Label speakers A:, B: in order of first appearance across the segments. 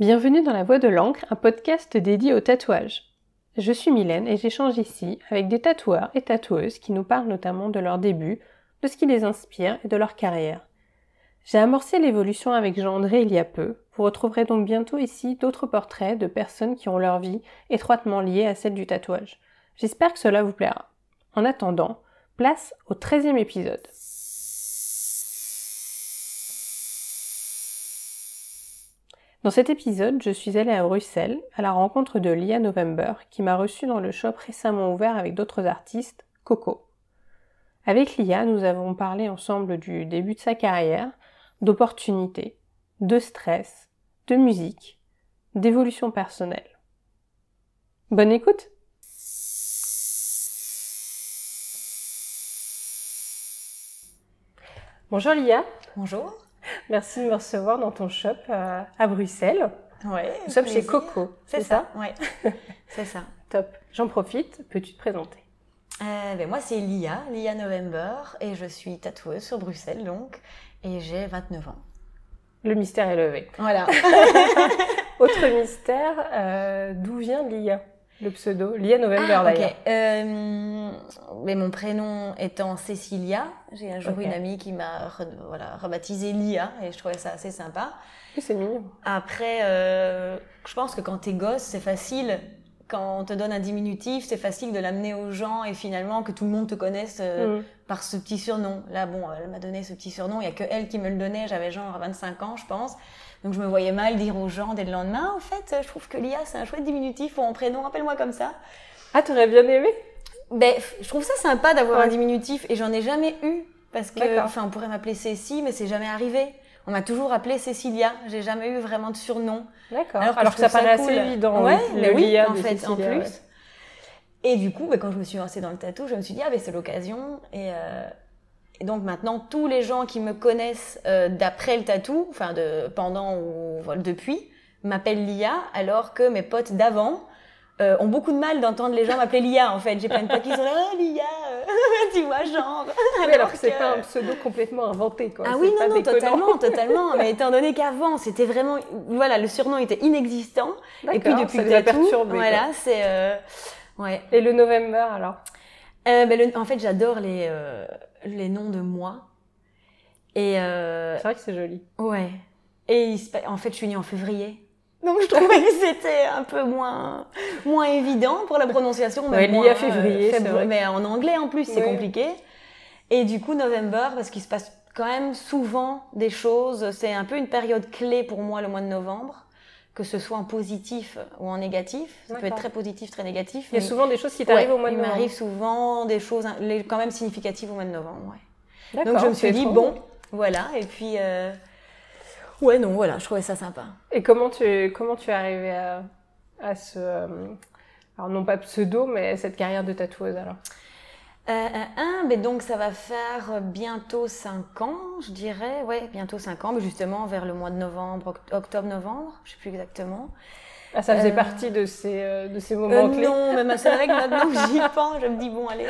A: Bienvenue dans La Voix de l'encre, un podcast dédié au tatouage. Je suis Mylène et j'échange ici avec des tatoueurs et tatoueuses qui nous parlent notamment de leur début, de ce qui les inspire et de leur carrière. J'ai amorcé l'évolution avec Jean-André il y a peu. Vous retrouverez donc bientôt ici d'autres portraits de personnes qui ont leur vie étroitement liée à celle du tatouage. J'espère que cela vous plaira. En attendant, place au 13e épisode. Dans cet épisode, je suis allée à Bruxelles à la rencontre de Lia November qui m'a reçue dans le shop récemment ouvert avec d'autres artistes, Coco. Avec Lia, nous avons parlé ensemble du début de sa carrière, d'opportunités, de stress, de musique, d'évolution personnelle. Bonne écoute Bonjour Lia.
B: Bonjour.
A: Merci de me recevoir dans ton shop euh, à Bruxelles.
B: Ouais.
A: Nous sommes chez Coco.
B: C'est ça, ouais. c'est ça.
A: Top. J'en profite. Peux-tu te présenter?
B: Euh, ben Moi, c'est Lia, Lia November, et je suis tatoueuse sur Bruxelles, donc, et j'ai 29 ans.
A: Le mystère est levé.
B: Voilà.
A: Autre mystère, euh, d'où vient Lia? Le pseudo Lia November
B: ah,
A: d'ailleurs.
B: Euh, mais mon prénom étant Cécilia, j'ai un jour une amie qui m'a voilà, rebaptisé Lia et je trouvais ça assez sympa.
A: c'est mignon.
B: Après, euh, je pense que quand t'es gosse, c'est facile. Quand on te donne un diminutif, c'est facile de l'amener aux gens et finalement que tout le monde te connaisse euh, mm. par ce petit surnom. Là, bon, elle m'a donné ce petit surnom. Il y a que elle qui me le donnait. J'avais genre 25 ans, je pense. Donc je me voyais mal dire aux gens dès le lendemain, en fait, je trouve que Lia, c'est un chouette diminutif pour mon prénom, appelle-moi comme ça.
A: Ah, t'aurais bien aimé?
B: Ben, je trouve ça sympa d'avoir un diminutif et j'en ai jamais eu. Parce que, enfin, on pourrait m'appeler Cécile, mais c'est jamais arrivé. On m'a toujours appelé Cécilia. J'ai jamais eu vraiment de surnom.
A: D'accord. Alors, que, ça paraît assez évident.
B: Ouais, mais oui, en fait, en plus. Et du coup, ben, quand je me suis lancée dans le tatou, je me suis dit, ah, ben, c'est l'occasion. Et, euh, et donc maintenant, tous les gens qui me connaissent euh, d'après le tatou, enfin de pendant ou voilà, depuis, m'appellent Lia, alors que mes potes d'avant euh, ont beaucoup de mal d'entendre les gens m'appeler Lia. En fait, j'ai plein de potes qui sont là, oh, Lia, euh, tu vois, genre.
A: alors, alors que c'est pas un pseudo complètement inventé, quoi.
B: Ah oui, non, non, totalement, totalement. Mais étant donné qu'avant, c'était vraiment, voilà, le surnom était inexistant. Et puis depuis le tatou, voilà, c'est, ouais.
A: Et le November, alors?
B: Euh, ben le, En fait, j'adore les les noms de moi.
A: Et euh, c'est vrai que c'est joli.
B: Ouais. Et en fait, je suis née en février. Donc je trouvais que c'était un peu moins moins évident pour la prononciation.
A: Mais ouais, à février,
B: vrai. mais en anglais en plus, c'est compliqué. Et du coup, November, parce qu'il se passe quand même souvent des choses. C'est un peu une période clé pour moi le mois de novembre, que ce soit en positif ou en négatif. Ça peut être très positif, très négatif.
A: Il y a souvent des choses qui t'arrivent au mois de novembre.
B: Il m'arrive souvent des choses quand même significatives au mois de novembre. Ouais. Donc je me suis dit bon, voilà. Et puis euh... ouais, non, voilà, je trouvais ça sympa.
A: Et comment tu comment tu es arrivée à, à ce euh, alors non pas pseudo, mais cette carrière de tatoueuse alors?
B: Euh, un, mais donc ça va faire bientôt 5 ans, je dirais, ouais, bientôt 5 ans, mais justement vers le mois de novembre, octobre-novembre, je sais plus exactement.
A: Ah, ça faisait euh, partie de ces, euh, de ces moments clés
B: Non, mais c'est vrai que maintenant que j'y pense, je me dis bon, allez.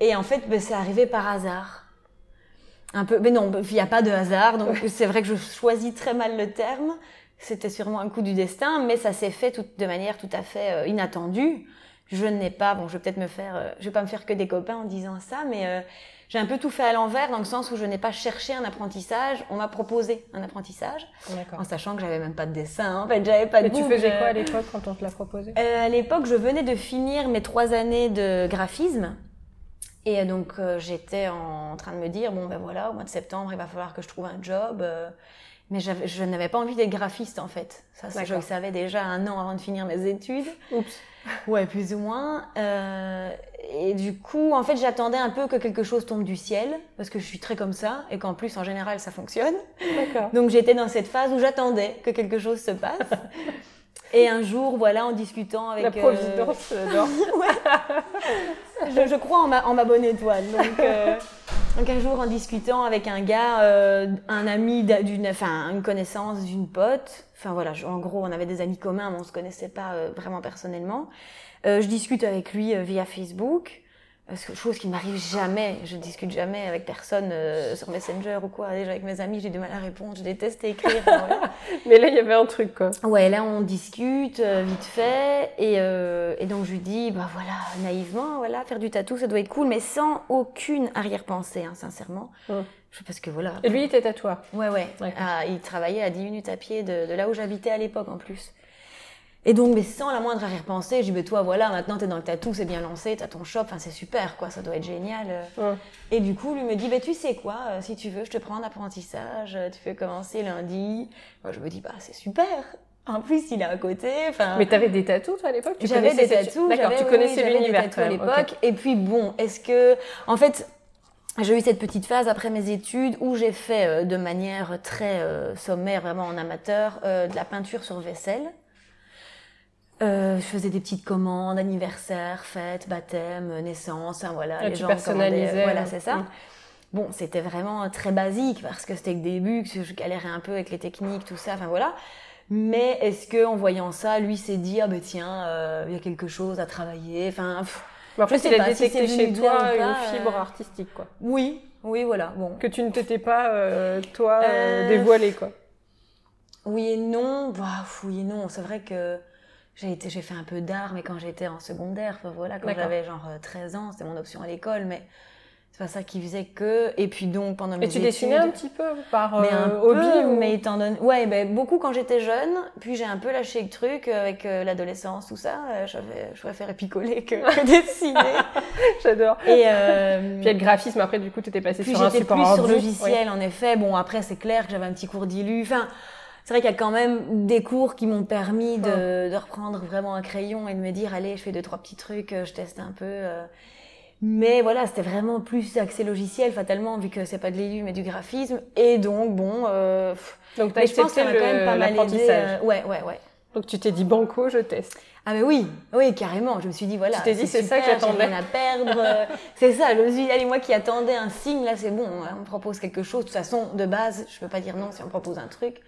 B: et en fait, ben, c'est arrivé par hasard. Un peu, mais non, il n'y a pas de hasard, donc c'est vrai que je choisis très mal le terme. C'était sûrement un coup du destin, mais ça s'est fait tout, de manière tout à fait inattendue je n'ai pas, bon, je vais peut-être me faire, euh, je vais pas me faire que des copains en disant ça, mais euh, j'ai un peu tout fait à l'envers dans le sens où je n'ai pas cherché un apprentissage, on m'a proposé un apprentissage, en sachant que j'avais même pas de dessin, en fait, j'avais pas de.
A: Et tu faisais quoi à l'époque quand on te l'a proposé?
B: Euh, À l'époque, je venais de finir mes trois années de graphisme. Et donc j'étais en train de me dire bon ben voilà au mois de septembre il va falloir que je trouve un job mais je n'avais pas envie d'être graphiste en fait ça je le savais déjà un an avant de finir mes études
A: Oups.
B: Ouais, plus ou moins. Euh, et du coup, en fait, j'attendais un peu que quelque chose tombe du ciel, parce que je suis très comme ça, et qu'en plus, en général, ça fonctionne.
A: D'accord.
B: Donc, j'étais dans cette phase où j'attendais que quelque chose se passe. Et un jour, voilà, en discutant avec...
A: La providence euh...
B: je, je, crois en ma, en ma bonne étoile. Donc, euh, donc, un jour, en discutant avec un gars, euh, un ami d'une... Enfin, une connaissance d'une pote, Enfin voilà, en gros, on avait des amis communs, mais on se connaissait pas euh, vraiment personnellement. Euh, je discute avec lui euh, via Facebook. Chose qui m'arrive jamais. Je discute jamais avec personne euh, sur Messenger ou quoi. Déjà avec mes amis, j'ai du mal à répondre. Je déteste écrire.
A: Mais là, il y avait un truc, quoi.
B: Ouais, là, on discute euh, vite fait. Et, euh, et, donc, je lui dis, bah voilà, naïvement, voilà, faire du tatou, ça doit être cool, mais sans aucune arrière-pensée, hein, sincèrement. Parce que voilà.
A: Et lui, il était tatoueur
B: Ouais, ouais. Ah, il travaillait à 10 minutes à pied de, de là où j'habitais à l'époque, en plus. Et donc, mais sans la moindre arrière-pensée, je dis, mais toi, voilà, maintenant t'es dans le tatou, c'est bien lancé, t'as ton shop, enfin c'est super, quoi, ça doit être génial. Et du coup, lui me dit, bah tu sais quoi, euh, si tu veux, je te prends en apprentissage, tu peux commencer lundi. Moi, je me dis, bah c'est super. En plus, il est à côté. Enfin.
A: Mais t'avais des tatous toi à l'époque?
B: J'avais des tatous.
A: D'accord, tu connaissais l'univers
B: à l'époque. Et puis bon, est-ce que, en fait, j'ai eu cette petite phase après mes études où j'ai fait euh, de manière très euh, sommaire, vraiment en amateur, de la peinture sur vaisselle. Euh, je faisais des petites commandes, anniversaire, fête, baptême, naissance, hein, voilà.
A: Ah, les gens personnalisais.
B: Voilà, c'est ça. Bon, c'était vraiment très basique parce que c'était le début, que je galérais un peu avec les techniques, tout ça, enfin voilà. Mais est-ce que en voyant ça, lui s'est dit ah ben tiens, euh, il y a quelque chose à travailler, enfin.
A: en fait, il a détecté chez toi une fibre artistique, quoi.
B: Oui, oui, voilà. Bon.
A: Que tu ne t'étais pas, euh, toi, dévoilé, quoi.
B: Oui et non. Bah, oui et non. C'est vrai que j'ai été j'ai fait un peu d'art mais quand j'étais en secondaire enfin, voilà quand j'avais genre 13 euh, ans c'était mon option à l'école mais c'est pas ça qui faisait que et puis donc pendant mes
A: et tu dessinais un petit peu par
B: mais un
A: euh, hobby
B: ou... mais étant donné ouais ben beaucoup quand j'étais jeune puis j'ai un peu lâché le truc avec euh, l'adolescence tout ça j'avais je préférais picoler que, que dessiner.
A: J'adore. Et puis le graphisme après du coup tu étais passé sur un support
B: plus sur logiciel en effet. Bon après c'est clair que j'avais un petit cours d'illu enfin c'est vrai qu'il y a quand même des cours qui m'ont permis de, de, reprendre vraiment un crayon et de me dire allez je fais deux trois petits trucs euh, je teste un peu euh. mais voilà c'était vraiment plus accès logiciel fatalement vu que c'est pas de l'élu mais du graphisme et donc bon euh,
A: donc as je pense que ça quand même pas mal aidé euh,
B: ouais ouais ouais
A: donc tu t'es dit banco je teste
B: ah mais oui, oui carrément. Je me suis dit voilà.
A: Tu t'es dit c'est ça que j'attendais.
B: Rien à perdre. c'est ça. Je me suis dit allez moi qui attendais un signe là c'est bon. On me propose quelque chose. De toute façon de base je peux pas dire non si on me propose un truc.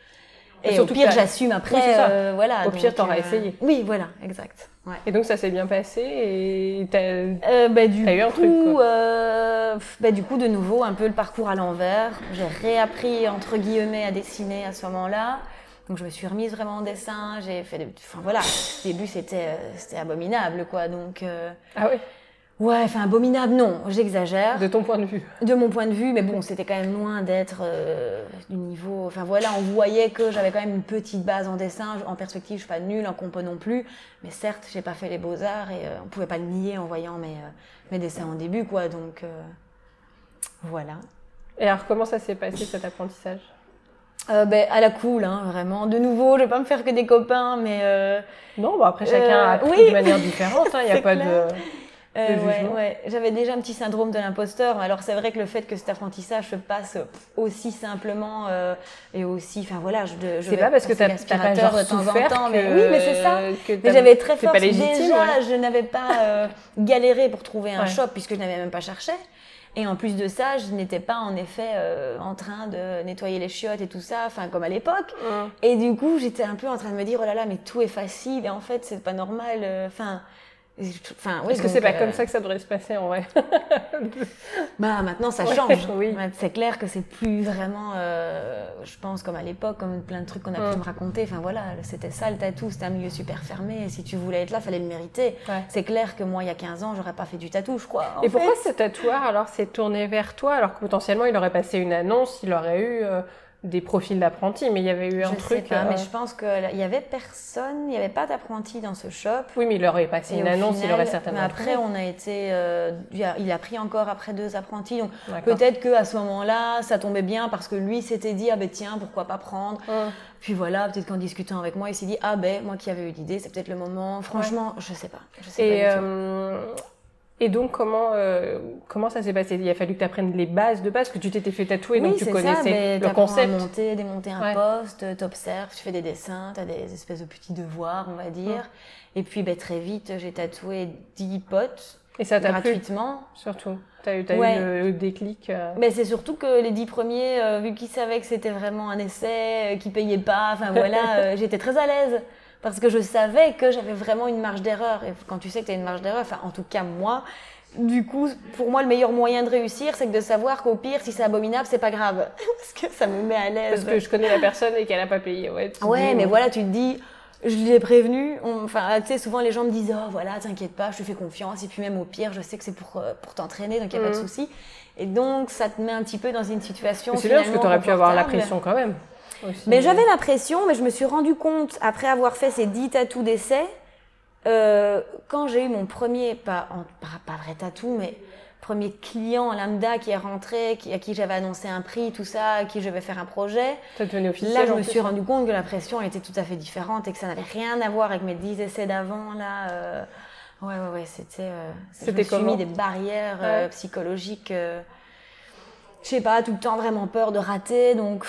B: Et au pire, j'assume après. Euh, voilà.
A: Au pire, t'auras euh, essayé.
B: Oui, voilà, exact.
A: Ouais. Et donc ça s'est bien passé et t'as
B: euh, bah, du eu un truc. Euh, bah, du coup, de nouveau, un peu le parcours à l'envers. J'ai réappris entre guillemets à dessiner à ce moment-là. Donc je me suis remise vraiment en dessin. J'ai fait, des... enfin voilà, au début c'était c'était abominable quoi. Donc
A: ah oui.
B: Ouais, enfin abominable, non, j'exagère.
A: De ton point de vue.
B: De mon point de vue, mais bon, c'était quand même loin d'être euh, du niveau. Enfin voilà, on voyait que j'avais quand même une petite base en dessin, en perspective, je suis pas nulle, en compo non plus. Mais certes, j'ai pas fait les beaux arts et euh, on pouvait pas le nier en voyant mes, euh, mes dessins en début, quoi. Donc voilà.
A: Et alors, comment ça s'est passé cet apprentissage?
B: Ben, à la cool, hein, vraiment. De nouveau, je vais pas me faire que des copains, mais.
A: Non, bon, après, chacun a appris de manière différente. Il hein, n'y a pas de.
B: Euh, ouais, ouais. J'avais déjà un petit syndrome de l'imposteur. Alors c'est vrai que le fait que cet apprentissage se passe aussi simplement euh, et aussi, enfin voilà, je, je
A: c'est pas parce que tu as l'aspirateur de temps en temps,
B: mais oui, mais c'est ça. Mais j'avais très fort. Déjà, je n'avais pas euh, galéré pour trouver un shop puisque je n'avais même pas cherché. Et en plus de ça, je n'étais pas en effet euh, en train de nettoyer les chiottes et tout ça, enfin comme à l'époque. Et du coup, j'étais un peu en train de me dire oh là là, mais tout est facile et en fait c'est pas normal. Enfin,
A: Enfin, Est-ce que c'est pas comme euh, ça que ça devrait se passer en vrai
B: Bah maintenant ça change. oui. C'est clair que c'est plus vraiment, euh, je pense comme à l'époque, comme plein de trucs qu'on a pu me raconter. Enfin voilà, c'était ça le tatou, c'était un milieu super fermé. Et si tu voulais être là, fallait le mériter. C'est clair que moi il y a 15 ans, j'aurais pas fait du tatou, je crois.
A: et pourquoi ce tatoueur alors s'est tourné vers toi alors que potentiellement il aurait passé une annonce, il aurait eu euh, des profils d'apprentis, mais il y avait eu un truc.
B: Sais pas, mais euh, je pense qu'il y avait personne, il n'y avait pas d'apprentis dans ce shop.
A: Oui, mais il aurait passé une annonce, il aurait certainement.
B: Mais après, on a été, euh, il, a, pris encore après deux apprentis, donc peut-être que à ce moment-là, ça tombait bien parce que lui s'était dit ah ben tiens pourquoi pas prendre. Puis voilà, peut-être qu'en discutant avec moi, il s'est dit ah ben moi qui avais eu l'idée, c'est peut-être le moment. Franchement, je sais pas. Je sais
A: Et pas euh, et donc, comment, euh, comment ça s'est passé? Il a fallu que tu apprennes les bases de base, que tu t'étais fait tatouer, donc tu connaissais le concept.
B: à monter, démonter un poste, t'observes, tu fais des dessins, tu as des espèces de petits devoirs, on va dire. Et puis, ben, très vite, j'ai tatoué 10 potes.
A: Et ça t'a
B: gratuitement.
A: surtout. Tu as, eu, le, déclic. Euh...
B: Ben, c'est surtout que les 10 premiers, euh, vu qu'ils savaient que c'était vraiment un essai, euh, qu'ils payaient pas, enfin voilà, euh, j'étais très à l'aise parce que je savais que j'avais vraiment une marge d'erreur. Et quand tu sais que tu as une marge d'erreur, enfin en tout cas moi, du coup, pour moi, le meilleur moyen de réussir, c'est de savoir qu'au pire, si c'est abominable, c'est pas grave. Parce que ça me met à l'aise.
A: Parce que je connais la personne et qu'elle a pas payé. Ouais,
B: ouais mais voilà, tu te dis, je l'ai prévenu. Enfin, tu sais, souvent les gens me disent, oh voilà, t'inquiète pas, je te fais confiance. Et puis même au pire, je sais que c'est pour, euh, pour t'entraîner, donc il n'y a pas de mm. souci. Et donc, ça te met un petit peu dans une situation.
A: C'est bien parce que tu aurais pu avoir la pression quand même.
B: Mais j'avais la pression, mais je me suis rendu compte, après avoir fait ces 10 tatous d'essai, euh, quand j'ai eu mon premier, pas, pas, vrai tatou, mais premier client lambda qui est rentré, qui, à qui j'avais annoncé un prix, tout ça, à qui je vais faire un projet.
A: officiel,
B: là, je me suis rendu compte que la pression était tout à fait différente et que ça n'avait rien à voir avec mes 10 essais d'avant. Là, euh, ouais, ouais, ouais, c'était. Euh, c'était je me suis mis des barrières euh, psychologiques. je sais pas, tout le temps vraiment peur de rater. Donc,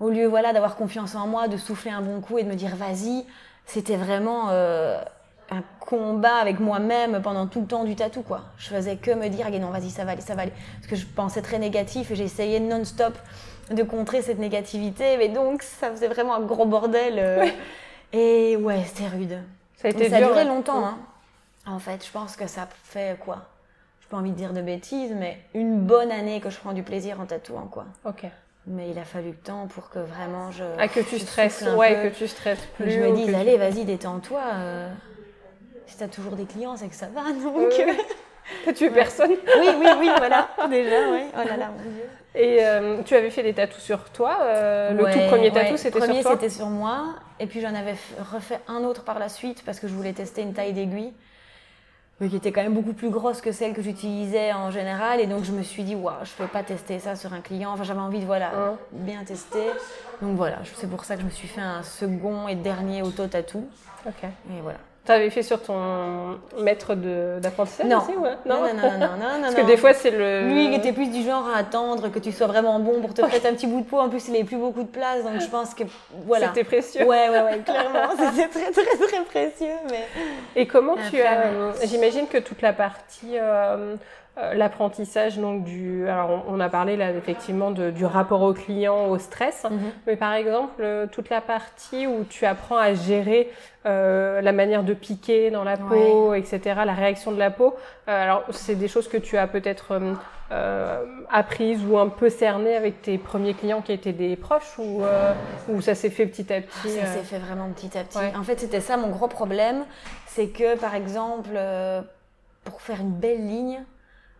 B: au lieu, voilà, d'avoir confiance en moi, de souffler un bon coup et de me dire vas-y, c'était vraiment un combat avec moi-même pendant tout le temps du tatou quoi. Je faisais que me dire non vas-y ça va aller ça va aller parce que je pensais très négatif et j'essayais non-stop de contrer cette négativité mais donc ça faisait vraiment un gros bordel euh. et ouais c'était rude.
A: Ça a été
B: ça duré longtemps hein. En fait je pense que ça fait quoi? Je pas envie de dire de bêtises mais une bonne année que je prends du plaisir en tatouant quoi.
A: Ok.
B: Mais il a fallu le temps pour que vraiment je.
A: Ah, que tu stresses, ouais, que tu stresses plus.
B: je me dis, allez, vas-y, détends-toi. Euh si tu as toujours des clients, c'est que ça va. Donc,
A: T'as tué personne
B: Oui, oui, oui, voilà, déjà, oui. Oh là là, mon Dieu.
A: Et euh, tu avais fait des tatous sur toi euh, Le tout premier tatou, c'était sur toi?
B: Le premier, c'était sur moi. Et puis j'en avais refait un autre par la suite parce que je voulais tester une taille d'aiguille qui était quand même beaucoup plus grosse que celle que j'utilisais en général. Et donc je me suis dit, waouh, je peux pas tester ça sur un client. Enfin, j'avais envie de voilà, bien tester. Donc voilà, c'est pour ça que je me suis fait un second et dernier auto-tatou.
A: Ok.
B: Et voilà.
A: Tu avais fait sur ton maître d'apprentissage
B: non.
A: aussi
B: ouais non. non. Non, non, non,
A: Parce que des fois, c'est le.
B: Lui, il était plus du genre à attendre que tu sois vraiment bon pour te prêter un petit bout de peau. En plus, il n'avait plus beaucoup de place, donc je pense que. Voilà.
A: C'était précieux.
B: Ouais, ouais, ouais, clairement. C'était très, très, très précieux. Mais...
A: Et comment tu as. J'imagine que toute la partie. Euh, euh, l'apprentissage donc du alors on, a parlé là effectivement de, du rapport au client au stress. Mhm. mais par exemple euh, toute la partie où tu apprends à gérer euh, la manière de piquer dans la peau etc la réaction de la peau alors c'est des choses que tu as peut-être apprises ou un peu cernées avec tes premiers clients qui étaient des proches ou, ou ça s'est fait petit à petit
B: ça s'est fait vraiment petit à petit. En fait c'était ça mon gros problème c'est que par exemple pour faire une belle ligne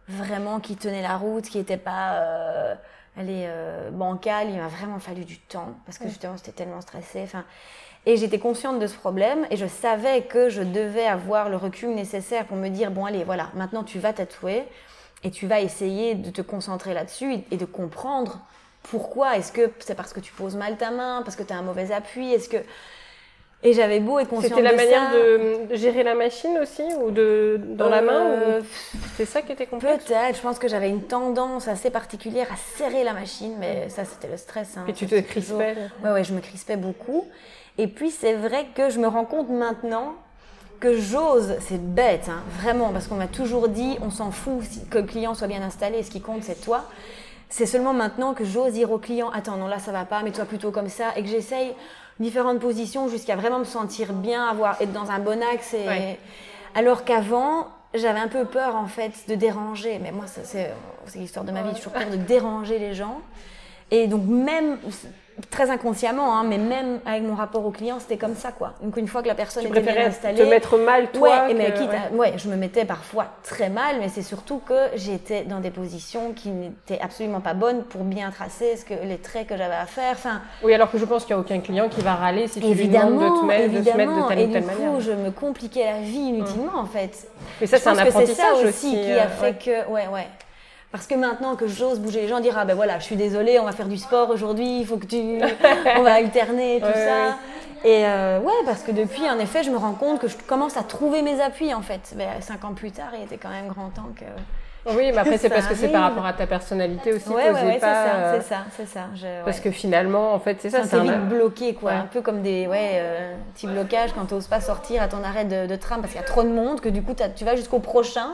B: vraiment qui tenait la route, qui n'était pas euh, euh, bancale. Il m'a vraiment fallu du temps parce que justement j'étais tellement stressée. Enfin, et j'étais consciente de ce problème et je savais que je devais avoir le recul nécessaire pour me dire bon allez voilà maintenant tu vas tatouer et tu vas essayer de te concentrer là-dessus et de comprendre pourquoi. Est-ce que c'est parce que tu poses mal ta main, parce que tu as un mauvais appui, est-ce que et j'avais beau être consciente
A: C'était la manière de gérer la machine aussi ou de dans la main euh, C'est ça qui était complexe
B: Peut-être. Je pense que j'avais une tendance assez particulière à serrer la machine, mais ça c'était le stress. Hein.
A: Et tu te crispais
B: Ouais, ouais, je me crispais beaucoup. Et puis c'est vrai que je me rends compte maintenant que j'ose, c'est bête, hein, vraiment, parce qu'on m'a toujours dit, on s'en fout que le client soit bien installé, ce qui compte c'est toi. C'est seulement maintenant que j'ose dire au client, attends, non là ça va pas, mets-toi plutôt comme ça, et que j'essaye différentes positions jusqu'à vraiment me sentir bien, avoir être dans un bon axe. Et... Alors qu'avant, j'avais un peu peur en fait de déranger. Mais moi, c'est l'histoire de ma vie, j'ai toujours peur de déranger les gens. Et donc même très inconsciemment, hein, mais même avec mon rapport au client, c'était comme ça, quoi. Donc une fois que la personne
A: tu
B: était
A: bien
B: installée,
A: te mettre mal toi.
B: Ouais, mais quitte ouais. je me mettais parfois très mal, mais c'est surtout que j'étais dans des positions qui n'étaient absolument pas bonnes pour bien tracer ce que les traits que j'avais à faire. Enfin.
A: Oui, alors que je pense qu'il n'y a aucun client qui va râler si tu lui demandes de te mettre, de se mettre de telle ou telle
B: du coup, je me compliquais la vie inutilement, mmh. en fait.
A: Mais ça, c'est un apprentissage
B: ça
A: aussi,
B: qui a euh, fait que, ouais, ouais. Parce que maintenant que j'ose bouger les gens, dire ah ben voilà, je suis désolée, on va faire du sport aujourd'hui, il faut que tu, on va alterner tout ça. Et euh, ouais, parce que depuis, en effet, je me rends compte que je commence à trouver mes appuis en fait. Ben, cinq ans plus tard, il était quand même grand temps que.
A: Oui, mais après c'est parce que c'est par rapport à ta personnalité aussi.
B: Ouais, ouais, ouais c'est ça, c'est ça,
A: ça. parce que finalement, en fait, c'est ça.
B: C'est un... vite bloqué, quoi. Un peu comme des ouais, euh, petits blocages quand tu n'oses pas sortir à ton arrêt de, de tram parce qu'il y a trop de monde, que du coup tu vas jusqu'au prochain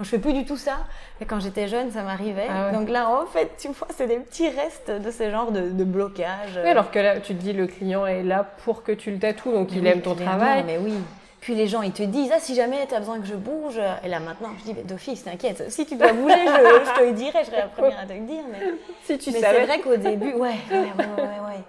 B: je je fais plus du tout ça. Et quand j'étais jeune, ça m'arrivait. Ah Donc là, en fait, tu vois, c'est des petits restes de ce genre de, de blocage.
A: Oui, alors que là, tu te dis, le client est là pour que tu le tatoues, donc il aime ton travail.
B: Mais oui. Puis les gens, ils te disent, ah, si jamais tu as besoin que je bouge. Et là, maintenant, je dis, mais d'office, t'inquiète. Si tu dois bouger, je, je, te le dirai, je serai la première à te le dire. Mais,
A: si tu
B: mais c'est vrai qu'au début, ouais, ouais, ouais, ouais, ouais.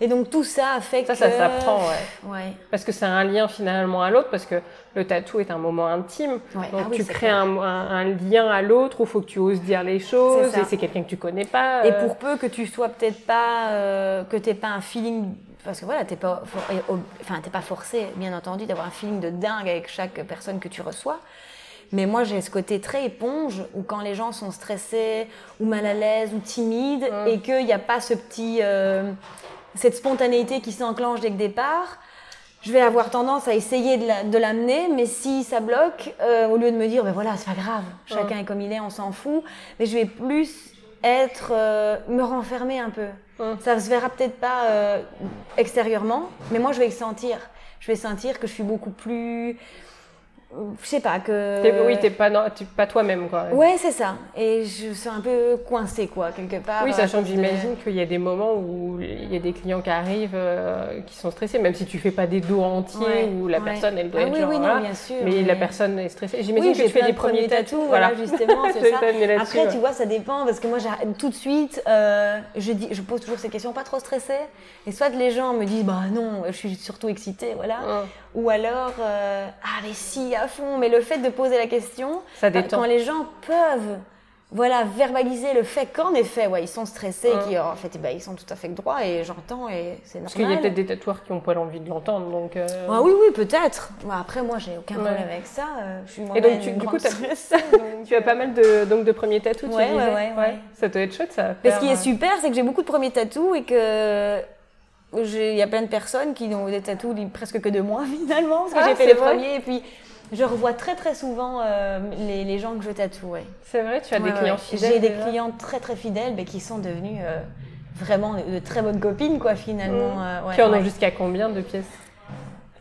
B: Et donc tout ça fait
A: ça,
B: que...
A: Ça, ça s'apprend, ouais.
B: ouais.
A: Parce que c'est un lien finalement à l'autre, parce que le tatou est un moment intime.
B: Ouais.
A: Donc
B: Ah oui,
A: tu crées un, un- un lien à l'autre où il faut que tu oses dire les choses, et c'est quelqu'un que tu connais pas.
B: Et
A: euh,
B: pour peu que tu sois peut-être pas, euh, que t'aies pas un feeling, parce que voilà, t'es pas, for- enfin t'es pas forcé, bien entendu, d'avoir un feeling de dingue avec chaque personne que tu reçois. Mais moi, j'ai ce côté très éponge où quand les gens sont stressés ou mal à l'aise ou timides
A: Ouais.
B: et qu'il n'y a pas ce petit, euh, cette spontanéité qui s'enclenche dès le départ, je vais avoir tendance à essayer de la- de l'amener, mais si ça bloque, euh, au lieu de me dire, ben voilà, c'est pas grave, chacun est comme il est, on s'en fout, mais je vais plus être, euh, me renfermer un peu.
A: Ouais.
B: Ça se verra peut-être pas euh, extérieurement, mais moi je vais le sentir. Je vais sentir que je suis beaucoup plus, je sais pas que.
A: oui, t'es pas, non, pas toi-même, quoi.
B: Ouais, c'est ça. Et je suis un peu coincée, quoi, quelque part.
A: Oui,
B: à
A: sachant que
B: de-
A: j'imagine qu'il y a des moments où il y a des clients qui arrivent euh, qui sont stressés, même si tu fais pas des dos entiers
B: Ouais,
A: où la
B: ouais.
A: personne elle doit
B: Ah
A: être
B: oui,
A: genre,
B: oui, non,
A: voilà,
B: bien sûr,
A: mais
B: mais-
A: la personne est stressée. J'imagine
B: Oui,
A: que tu fais des
B: de
A: premiers tatous,
B: voilà, justement, c'est ça. Après,
A: ouais.
B: tu vois, ça dépend parce que moi, tout de suite, euh, je, dis, je pose toujours ces questions, pas trop stressée. Et soit les gens me disent, bah non, je suis surtout excitée, voilà. Ou alors, euh, ah mais si, à fond. Mais le fait de poser la question,
A: Ça détend.
B: quand les gens peuvent, voilà, verbaliser le fait qu'en effet, ouais, ils sont stressés,
A: Ouais.
B: qui en fait, eh ben, ils sont tout à fait droits et j'entends et c'est
A: Parce
B: normal.
A: qu'il y a peut-être des tatoueurs qui ont pas envie de l'entendre, donc. euh,
B: Ah oui, oui, peut-être. Bon, après, moi, j'ai aucun
A: Ouais.
B: problème avec ça. euh, je suis
A: Et donc, tu, du coup,
B: donc,
A: tu as pas mal de, donc, de premiers tatous, tu
B: Ouais,
A: disais
B: ouais, ouais.
A: Ça doit être chouette, ça.
B: Mais ce qui est super, c'est que j'ai beaucoup de premiers tatous et que il y a plein de personnes qui ont des tatous presque que de moi finalement, parce que
A: Ah,
B: j'ai fait les
A: vrai
B: premiers et puis je revois très très souvent euh, les, les gens que je tatoue. Ouais.
A: C'est vrai, tu as des clients
B: ouais.
A: fidèles.
B: J'ai des clients très très fidèles mais qui sont devenus euh, vraiment de, de très bonnes copines quoi finalement.
A: Mmh.
B: euh,
A: qui en ont jusqu'à combien de pièces?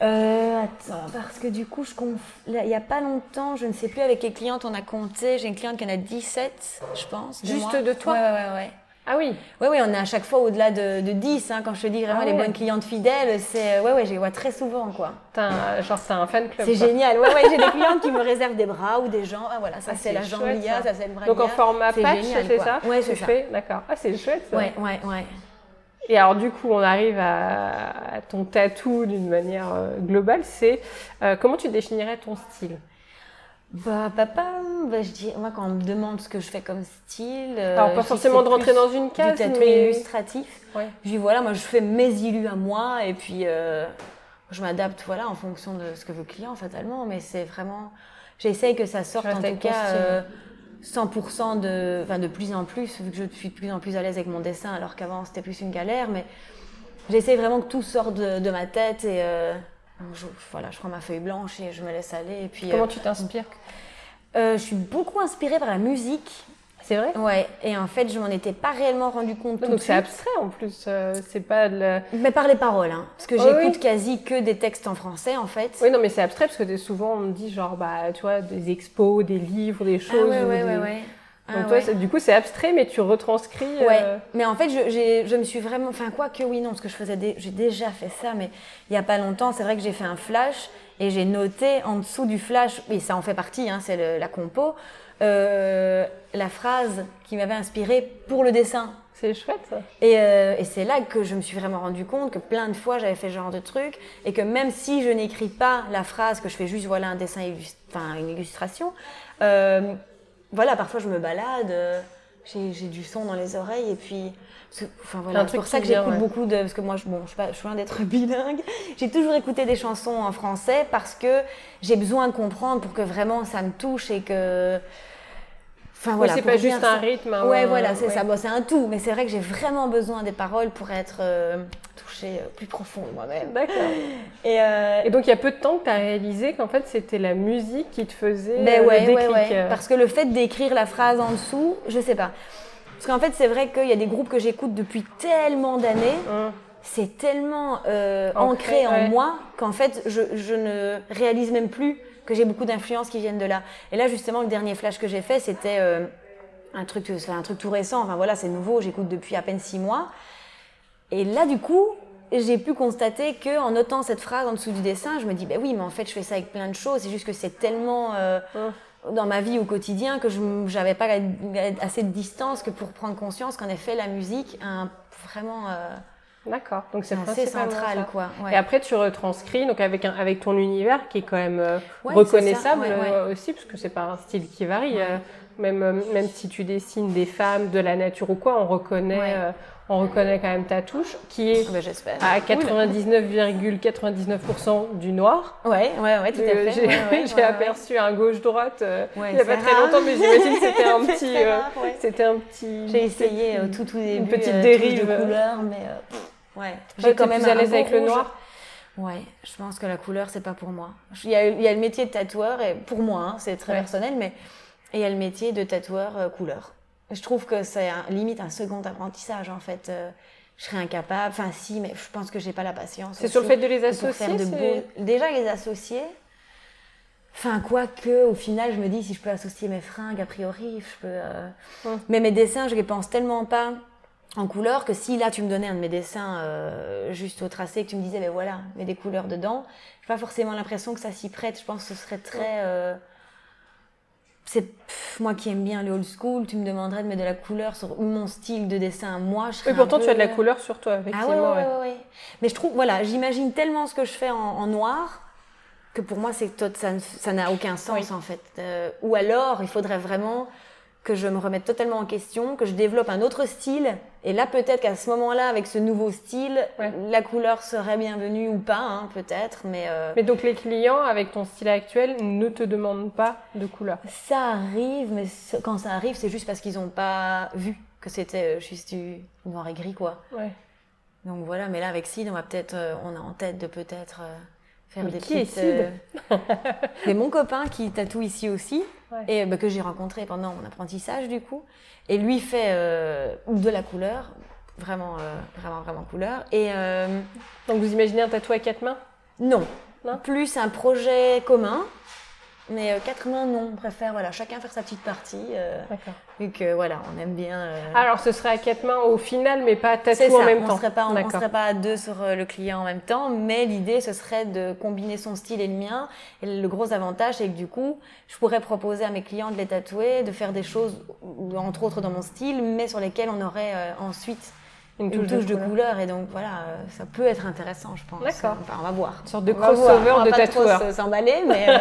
B: Euh, attends, parce que du coup, je conf... là, il n'y a pas longtemps, je ne sais plus avec quelles clientes on a compté. J'ai une cliente qui en a 17, je pense.
A: Juste
B: moi.
A: de toi?
B: Ouais, ouais, ouais.
A: Ah oui,
B: Oui, oui, on est à chaque fois au-delà de, de 10. Hein, quand je te dis vraiment
A: Ah
B: les bonnes clientes fidèles, c'est. Ouais, ouais, je les vois très souvent, quoi.
A: un, genre t'as un fan club.
B: C'est génial. Ouais, ouais, j'ai des clientes qui me réservent des bras ou des jambes. Ah, voilà, ça
A: Ah,
B: c'est
A: c'est
B: la Lia,
A: ça.
B: ça c'est le bras
A: Donc en format
B: C'est
A: patch, c'est ça
B: Ouais, c'est ça.
A: fais D'accord. Ah, c'est chouette ça.
B: Ouais, ouais, ouais.
A: Et alors du coup, on arrive à, à ton tatou d'une manière euh, globale. C'est euh, comment tu définirais ton style?
B: Bah, papa, bah, je dis, moi, quand on me demande ce que je fais comme style. euh,
A: Alors pas forcément de rentrer dans une case,
B: Du
A: mais
B: illustratif.
A: Ouais.
B: Je dis, voilà, moi, je fais mes illus à moi et puis euh, je m'adapte, voilà, en fonction de ce que veut le client, fatalement. Mais c'est vraiment. J'essaye que ça sorte, en tout cas, euh, 100% de. Enfin, de plus en plus, vu que je suis de plus en plus à l'aise avec mon dessin, alors qu'avant, c'était plus une galère. Mais j'essaye vraiment que tout sorte de, de ma tête et. euh, je, voilà, je prends ma feuille blanche et je me laisse aller. Et puis, euh,
A: comment tu t'inspires
B: euh, je suis beaucoup inspirée par la musique.
A: C'est vrai?
B: Ouais, et en fait, je m'en étais pas réellement rendu compte tout
A: Donc c'est abstrait en plus. euh, c'est pas.
B: Mais par les paroles, hein, parce que
A: Oui,
B: j'écoute
A: oui.
B: quasi que des textes en français, en fait.
A: Oui, non, mais c'est abstrait parce que des- souvent on me dit genre bah tu vois des expos, des livres, des
B: Ah
A: choses.
B: ouais,
A: ou
B: ouais,
A: des-
B: ouais, ouais.
A: Donc
B: Ah
A: toi,
B: ouais.
A: c'est- du coup, c'est abstrait, mais tu retranscris.
B: Ouais,
A: euh,
B: mais en fait, je, j'ai- je me suis vraiment. Enfin, quoi que oui, non, parce que je faisais des- j'ai déjà fait ça, mais il n'y a pas longtemps, c'est vrai que j'ai fait un flash et j'ai noté en dessous du flash, oui, ça en fait partie, hein, c'est la compo, euh, la phrase qui m'avait inspirée pour le dessin.
A: C'est chouette. ça.
B: Et, euh, et c'est là que je me suis vraiment rendu compte que plein de fois j'avais fait ce genre de truc et que même si je n'écris pas la phrase, que je fais juste voilà un dessin, enfin une illustration, euh, voilà parfois je me balade, euh, j'ai du son dans les oreilles et puis enfin voilà c'est pour ça que j'écoute
A: ouais.
B: beaucoup de parce que moi je, bon je suis pas je suis loin d'être bilingue, j'ai toujours écouté des chansons en français parce que j'ai besoin de comprendre pour que vraiment ça me touche et que Enfin,
A: Oui,
B: voilà,
A: c'est pas juste un rythme. un-
B: Ouais, voilà, c'est
A: ouais.
B: ça. Bon, c'est un tout, mais c'est vrai que j'ai vraiment besoin des paroles pour être euh, euh, plus profond moi-même.
A: D'accord.
B: Et, euh,
A: Et donc, il y a peu de temps que tu as réalisé qu'en fait, c'était la musique qui te faisait
B: ben
A: euh,
B: ouais,
A: le
B: ouais,
A: déclic.
B: ouais.
A: euh.
B: Parce que le fait d'écrire la phrase en dessous, je sais pas. Parce qu'en fait, c'est vrai qu'il y a des groupes que j'écoute depuis tellement d'années,
A: Hum.
B: c'est tellement euh,
A: Ancré,
B: ancré, en
A: ouais.
B: moi qu'en fait, je, je ne réalise même plus que j'ai beaucoup d'influences qui viennent de là. Et là, justement, le dernier flash que j'ai fait, c'était euh, un truc, c'est un truc tout récent. Enfin voilà, c'est nouveau. J'écoute depuis à peine six mois. Et là, du coup, j'ai pu constater que en notant cette phrase en dessous du dessin, je me dis, ben oui, mais en fait, je fais ça avec plein de choses. C'est juste que c'est tellement euh, dans ma vie au quotidien que je n'avais pas assez de distance que pour prendre conscience qu'en effet, la musique a un, vraiment. Euh,
A: D'accord. Donc c'est
B: assez central, quoi.
A: Et après, tu retranscris donc avec un, avec ton univers qui est quand même euh, reconnaissable aussi, parce que c'est pas un style qui varie. même même si tu dessines des femmes, de la nature ou quoi, on reconnaît on reconnaît quand même ta touche, qui est
B: ah
A: à 99,99% du noir.
B: Ouais, ouais, ouais, tout à
A: euh, fait. J'ai aperçu un gauche-droite euh, il n'y a pas très longtemps, mais j'imagine que c'était un petit. Euh, c'était un petit.
B: J'ai essayé tout, tout début.
A: Une petite dérive.
B: de couleur, mais ouais.
A: J'ai quand même à l'aise avec le noir.
B: Ouais, je pense que la couleur, c'est pas pour moi. Il y, a, il y a le métier de tatoueur, et pour moi, hein, c'est très personnel, mais il y a le métier de tatoueur couleur. Je trouve que c'est limite un second apprentissage en fait. Euh, je serais incapable. Enfin, si, mais je pense que j'ai pas la patience.
A: C'est sur le fait de les associer. De
B: Déjà les associer. Enfin, quoi que, au final, je me dis si je peux associer mes fringues, a priori, je peux. Euh, mais mes dessins, je les pense tellement pas en couleur que si là tu me donnais un de mes dessins euh, juste au tracé, que tu me disais, ben voilà, mets des couleurs dedans, j'ai pas forcément l'impression que ça s'y prête. Je pense que ce serait très c'est moi qui aime bien le old school, tu me demanderais de mettre de la couleur sur mon style de dessin. Moi, je serais.
A: Et pourtant, tu as de la couleur sur toi, effectivement.
B: Ah ouais, ouais, ouais, Mais je trouve, voilà, j'imagine tellement ce que je fais en, noir que pour moi, c'est ça n'a aucun sens en fait. Euh, ou alors, il faudrait vraiment que je me remette totalement en question, que je développe un autre style. Et là, peut-être qu'à ce moment-là, avec ce nouveau style, la couleur serait bienvenue ou pas, hein, peut-être. Mais, euh,
A: mais donc les clients, avec ton style actuel, ne te demandent pas de couleur
B: Ça arrive, mais quand ça arrive, c'est juste parce qu'ils n'ont pas vu que c'était euh, juste du noir et gris, quoi.
A: Ouais.
B: Donc voilà, mais là, avec Sid, on va peut-être, euh, on a en tête de peut-être
A: faire des qui petites... Est
B: mais mon copain qui tatoue ici aussi, et bah, que j'ai rencontré pendant mon apprentissage du coup. Et lui fait euh, de la couleur, vraiment, euh, vraiment, vraiment couleur. Et euh,
A: donc vous imaginez un tatouage à quatre mains?
B: Non. non? Plus un projet commun mais euh, quatre mains, non. On préfère voilà, chacun faire sa petite partie. Euh, D'accord. Vu que voilà, on aime bien. Euh,
A: Alors ce serait à quatre mains au final, mais pas à tatouer en même
B: on
A: temps.
B: Serait pas, on ne serait pas à deux sur le client en même temps, mais l'idée ce serait de combiner son style et le mien. Et le gros avantage, c'est que du coup, je pourrais proposer à mes clients de les tatouer, de faire des choses, entre autres dans mon style, mais sur lesquelles on aurait ensuite une touche, de, couleur. et donc voilà, euh, ça peut être intéressant, je pense.
A: D'accord.
B: Enfin, on va voir.
A: Une sorte de crossover de tatoueur.
B: s'emballer, mais euh,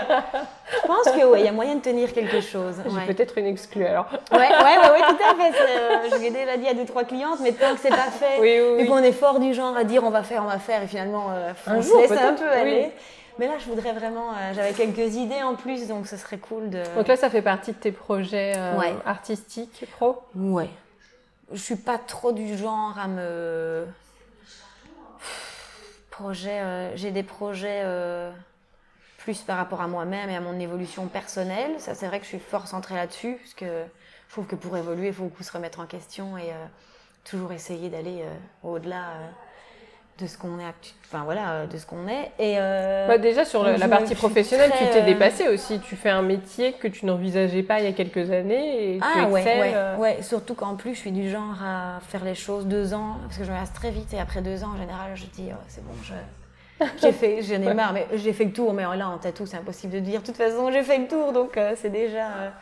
B: je pense que ouais, il y a moyen de tenir quelque chose.
A: J'ai peut-être une exclue alors.
B: Ouais, ouais, ouais, tout à fait. Euh, je l'ai déjà dit à deux trois clientes, mais tant que c'est pas fait, oui, oui, et qu'on est fort du genre à dire on va faire, on va faire, et finalement
A: un on jour,
B: se laisse un peu aller. Mais là, je voudrais vraiment. j'avais quelques idées en plus, donc ce serait cool de.
A: Donc là, ça fait partie de tes projets artistiques pro?
B: Ouais je suis pas trop du genre à me projet euh, j'ai des projets euh, plus par rapport à moi-même et à mon évolution personnelle. Ça c'est vrai que je suis fort centrée là-dessus parce que je trouve que pour évoluer il faut beaucoup se remettre en question et euh, toujours essayer d'aller au-delà de ce qu'on est enfin voilà euh, de ce qu'on est. Et euh,
A: bah déjà sur la partie professionnelle tu t'es euh, dépassé aussi. Tu fais un métier que tu n'envisageais pas il y a quelques années et
B: ah,
A: tu
B: ouais, ouais, ouais, surtout qu'en plus je suis du genre à faire les choses deux ans parce que je me lasse très vite et après deux ans en général je dis oh, c'est bon je j'ai fait j'en ai marre mais j'ai fait le tour mais là en tatou c'est impossible de dire. De toute façon j'ai fait le tour donc c'est déjà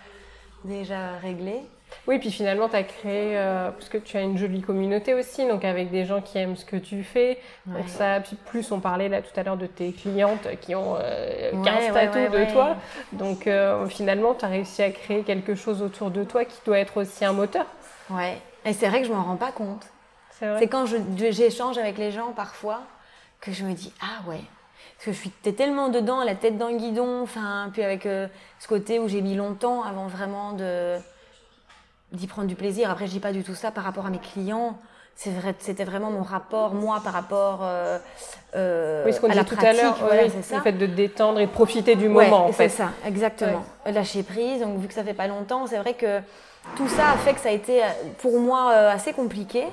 B: déjà réglé
A: oui, puis finalement, tu as créé, euh, parce que tu as une jolie communauté aussi, donc avec des gens qui aiment ce que tu fais. Donc ça, puis plus on parlait là tout à l'heure de tes clientes qui ont 15 euh, tatous de toi. Donc euh, finalement, tu as réussi à créer quelque chose autour de toi qui doit être aussi un moteur.
B: Ouais, et c'est vrai que je m'en rends pas compte. C'est quand j'échange avec les gens parfois que je me dis, ah ouais, parce que je suis tellement dedans, la tête dans le guidon, enfin, puis avec ce côté où j'ai mis longtemps avant vraiment de d'y prendre du plaisir. Après, je dis pas du tout ça par rapport à mes clients. C'est vrai, c'était vraiment mon rapport, moi, par rapport euh,
A: euh, oui, ce qu'on dit tout à l'heure, c'est le fait de détendre et de profiter du moment, en fait.
B: C'est ça, exactement. Lâcher prise. Donc, vu que ça fait pas longtemps, c'est vrai que tout ça a fait que ça a été, pour moi, euh, assez compliqué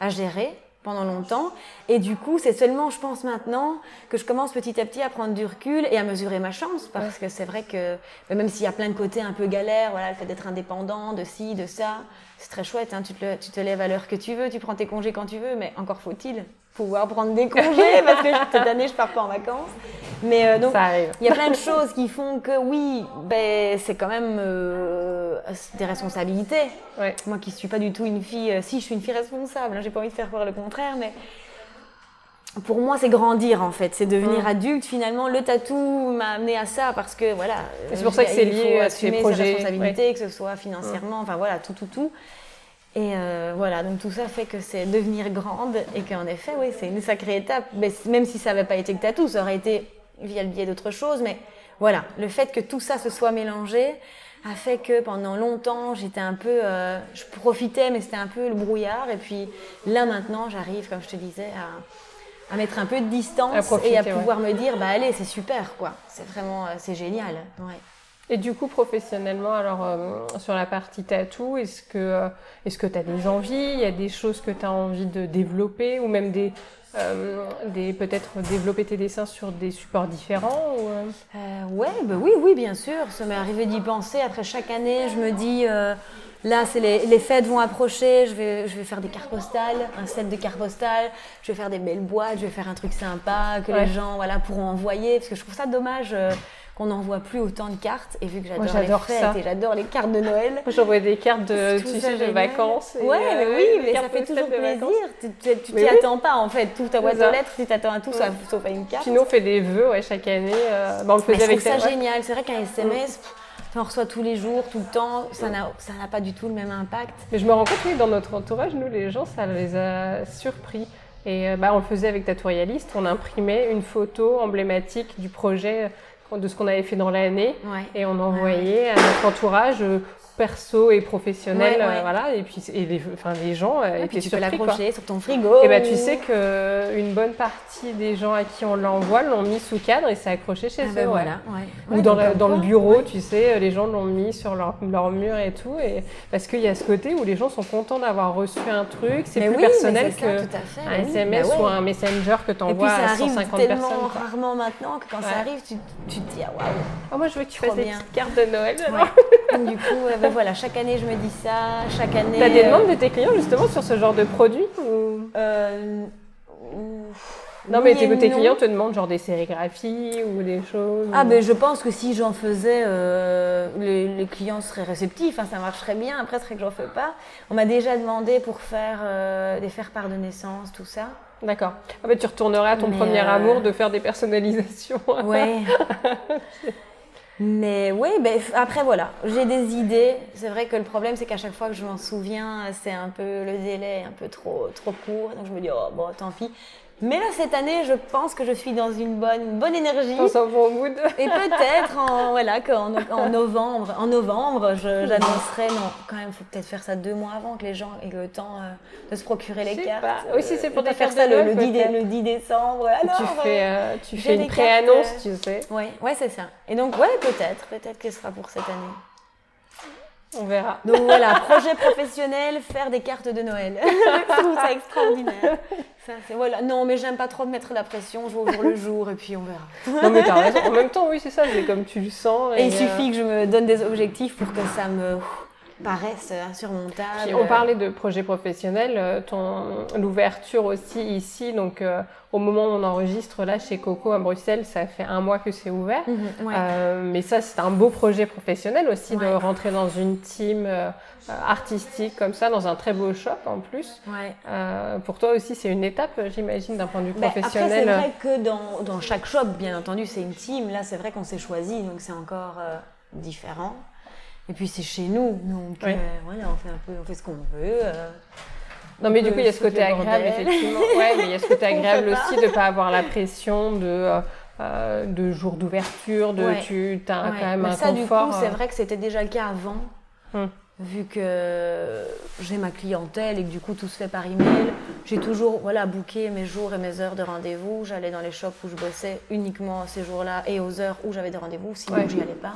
B: à gérer. Pendant longtemps. Et du coup, c'est seulement, je pense maintenant, que je commence petit à petit à prendre du recul et à mesurer ma chance. Parce que c'est vrai que, même s'il y a plein de côtés un peu galères, voilà, le fait d'être indépendant, de ci, de ça, c'est très chouette. Hein, tu, te, tu te lèves à l'heure que tu veux, tu prends tes congés quand tu veux, mais encore faut-il pouvoir prendre des congés parce que cette année, je pars pas en vacances. Mais euh, donc, il y a plein de choses qui font que oui, ben, c'est quand même euh, des responsabilités. Moi qui suis pas du tout une fille, euh, si je suis une fille responsable, hein, j'ai pas envie de faire croire le contraire, mais pour moi, c'est grandir en fait, c'est devenir mm. adulte. Finalement, le tatou m'a amené à ça parce que voilà.
A: C'est pour ça que c'est lié à projets.
B: Ses responsabilités, que ce soit financièrement, enfin voilà, tout, tout, tout. Et euh, voilà, donc tout ça fait que c'est devenir grande et qu'en effet, oui, c'est une sacrée étape. Mais même si ça n'avait pas été que tatou, ça aurait été via le biais d'autre chose. Mais voilà, le fait que tout ça se soit mélangé a fait que pendant longtemps, j'étais un peu, euh, je profitais, mais c'était un peu le brouillard. Et puis là maintenant, j'arrive, comme je te disais, à, à, mettre un peu de distance et à pouvoir me dire, bah allez, c'est super, quoi. C'est vraiment, euh, c'est génial. Ouais.
A: Et du coup, professionnellement, alors euh, sur la partie tatou, est-ce que euh, est-ce que tu as des envies? Il y a des choses que tu as envie de développer ou même des, euh, des peut-être développer tes dessins sur des supports différents ou,
B: Ouais, bah oui, oui, bien sûr. Ça m'est arrivé d'y penser. Après chaque année, je me dis. Là, c'est les, les, fêtes vont approcher, je vais, je vais faire des cartes postales, un set de cartes postales, je vais faire des belles boîtes, je vais faire un truc sympa que les gens voilà, pourront envoyer, parce que je trouve ça dommage on n'envoie plus autant de cartes. Et vu que j'adore les fêtes et j'adore les cartes de Noël.
A: J'envoie des cartes de, tu sais, de vacances.
B: ouais, mais euh, oui, mais ça fait toujours plaisir. Tu t'y attends pas en fait. Tout ta boîte de lettres, tu t'attends à tout, sauf à une carte.
A: Sinon, on fait des vœux ouais, chaque année. Euh,
B: bah, on le faisait avec ça génial. C'est vrai qu'un SMS. on reçoit tous les jours, tout le temps, ça n'a pas du tout le même impact.
A: Mais je me rends compte, oui, dans notre entourage, nous, les gens, ça les a surpris. Et euh, bah, on le faisait avec Tatouarialiste, on imprimait une photo emblématique du projet de ce qu'on avait fait dans l'année. Et on envoyait à notre entourage euh, perso et professionnel, euh, voilà. Et puis et les, enfin, les gens euh, étaient
B: tu peux l'accrocher sur ton frigo.
A: Et ben tu sais que une bonne partie des gens à qui on l'envoie l'ont mis sous cadre et c'est accroché chez ah, eux. Ben voilà. Ou dans, dans le bureau, tu sais, les gens l'ont mis sur leur, leur, mur et tout. Et parce qu'il y a ce côté où les gens sont contents d'avoir reçu un truc, c'est plus personnel qu'un SMS bah ou un messenger que tu envoies à 150 personnes. tellement
B: rarement maintenant que quand ça arrive, tu, tu te dis ah waouh.
A: Oh, moi je veux que tu fasses des petites cartes de Noël.
B: du coup, voilà, chaque année je me dis ça, chaque année.
A: T'as des demandes de tes clients justement sur ce genre de produit
B: euh,
A: Non, mais tes, tes clients te demandent genre des sérigraphies ou des choses
B: Ah, mais je pense que si j'en faisais, euh, les, clients seraient réceptifs, hein, ça marcherait bien. Après, c'est que j'en fais pas. On m'a déjà demandé pour faire euh, des faire-part de naissance, tout ça.
A: D'accord. Ah, bah, tu retournerais à ton premier amour de faire des personnalisations.
B: Ouais. Mais oui, ben, après voilà, j'ai des idées. C'est vrai que le problème, c'est qu'à chaque fois que je m'en souviens, c'est un peu le délai un peu trop, trop court. Donc je me dis, oh bon, tant pis. Mais là, cette année, je pense que je suis dans une bonne, bonne énergie.
A: Un bon mood.
B: Et peut-être en, voilà, qu'en en novembre, en novembre, j'annoncerai, non, quand même, il faut peut-être faire ça deux mois avant que les gens aient le temps euh, de se procurer les cartes.
A: Oui, si c'est pour
B: te faire ça le, le, 10 le, 10 décembre. Alors,
A: tu fais, euh, tu fais une pré-annonce, tu sais.
B: Oui, ouais, c'est ça. Et donc, ouais, peut-être, peut-être que ce sera pour cette année.
A: On verra.
B: Donc voilà, projet professionnel, faire des cartes de Noël. je trouve ça extraordinaire. Ça, voilà. Non, mais j'aime pas trop me mettre la pression, je vais au jour le jour et puis on verra.
A: non, mais t'as raison. En même temps, oui, c'est ça, c'est comme tu le sens.
B: Et, il suffit euh, que je me donne des objectifs pour que ça me paraissent insurmontables.
A: on parlait de projet professionnel, euh, ton l'ouverture aussi ici, donc euh, au moment où on enregistre là chez Coco à Bruxelles, ça fait un mois que c'est ouvert. Mhm, euh, mais ça, c'est un beau projet professionnel aussi de rentrer dans une team artistique comme ça, dans un très beau shop en plus. pour toi aussi, c'est une étape, j'imagine, d'un point de vue ben, professionnel.
B: Après, c'est vrai que dans, dans chaque shop, bien entendu, c'est une team. Là, c'est vrai qu'on s'est choisi, donc c'est encore différent. Et puis c'est chez nous, donc euh, voilà, on fait un peu, on fait ce qu'on veut. Euh,
A: non, mais du coup, il y a ce côté agréable, effectivement. Ouais, mais il y a ce côté agréable aussi de ne pas avoir la pression de, euh, de jour d'ouverture, de tu as quand même un ça, confort.
B: du coup, c'est vrai que c'était déjà le cas avant. Hum. Vu que j'ai ma clientèle et que du coup tout se fait par email, j'ai toujours voilà booké mes jours et mes heures de rendez-vous. J'allais dans les shops où je bossais uniquement ces jours-là et aux heures où j'avais des rendez-vous, sinon j'y allais pas.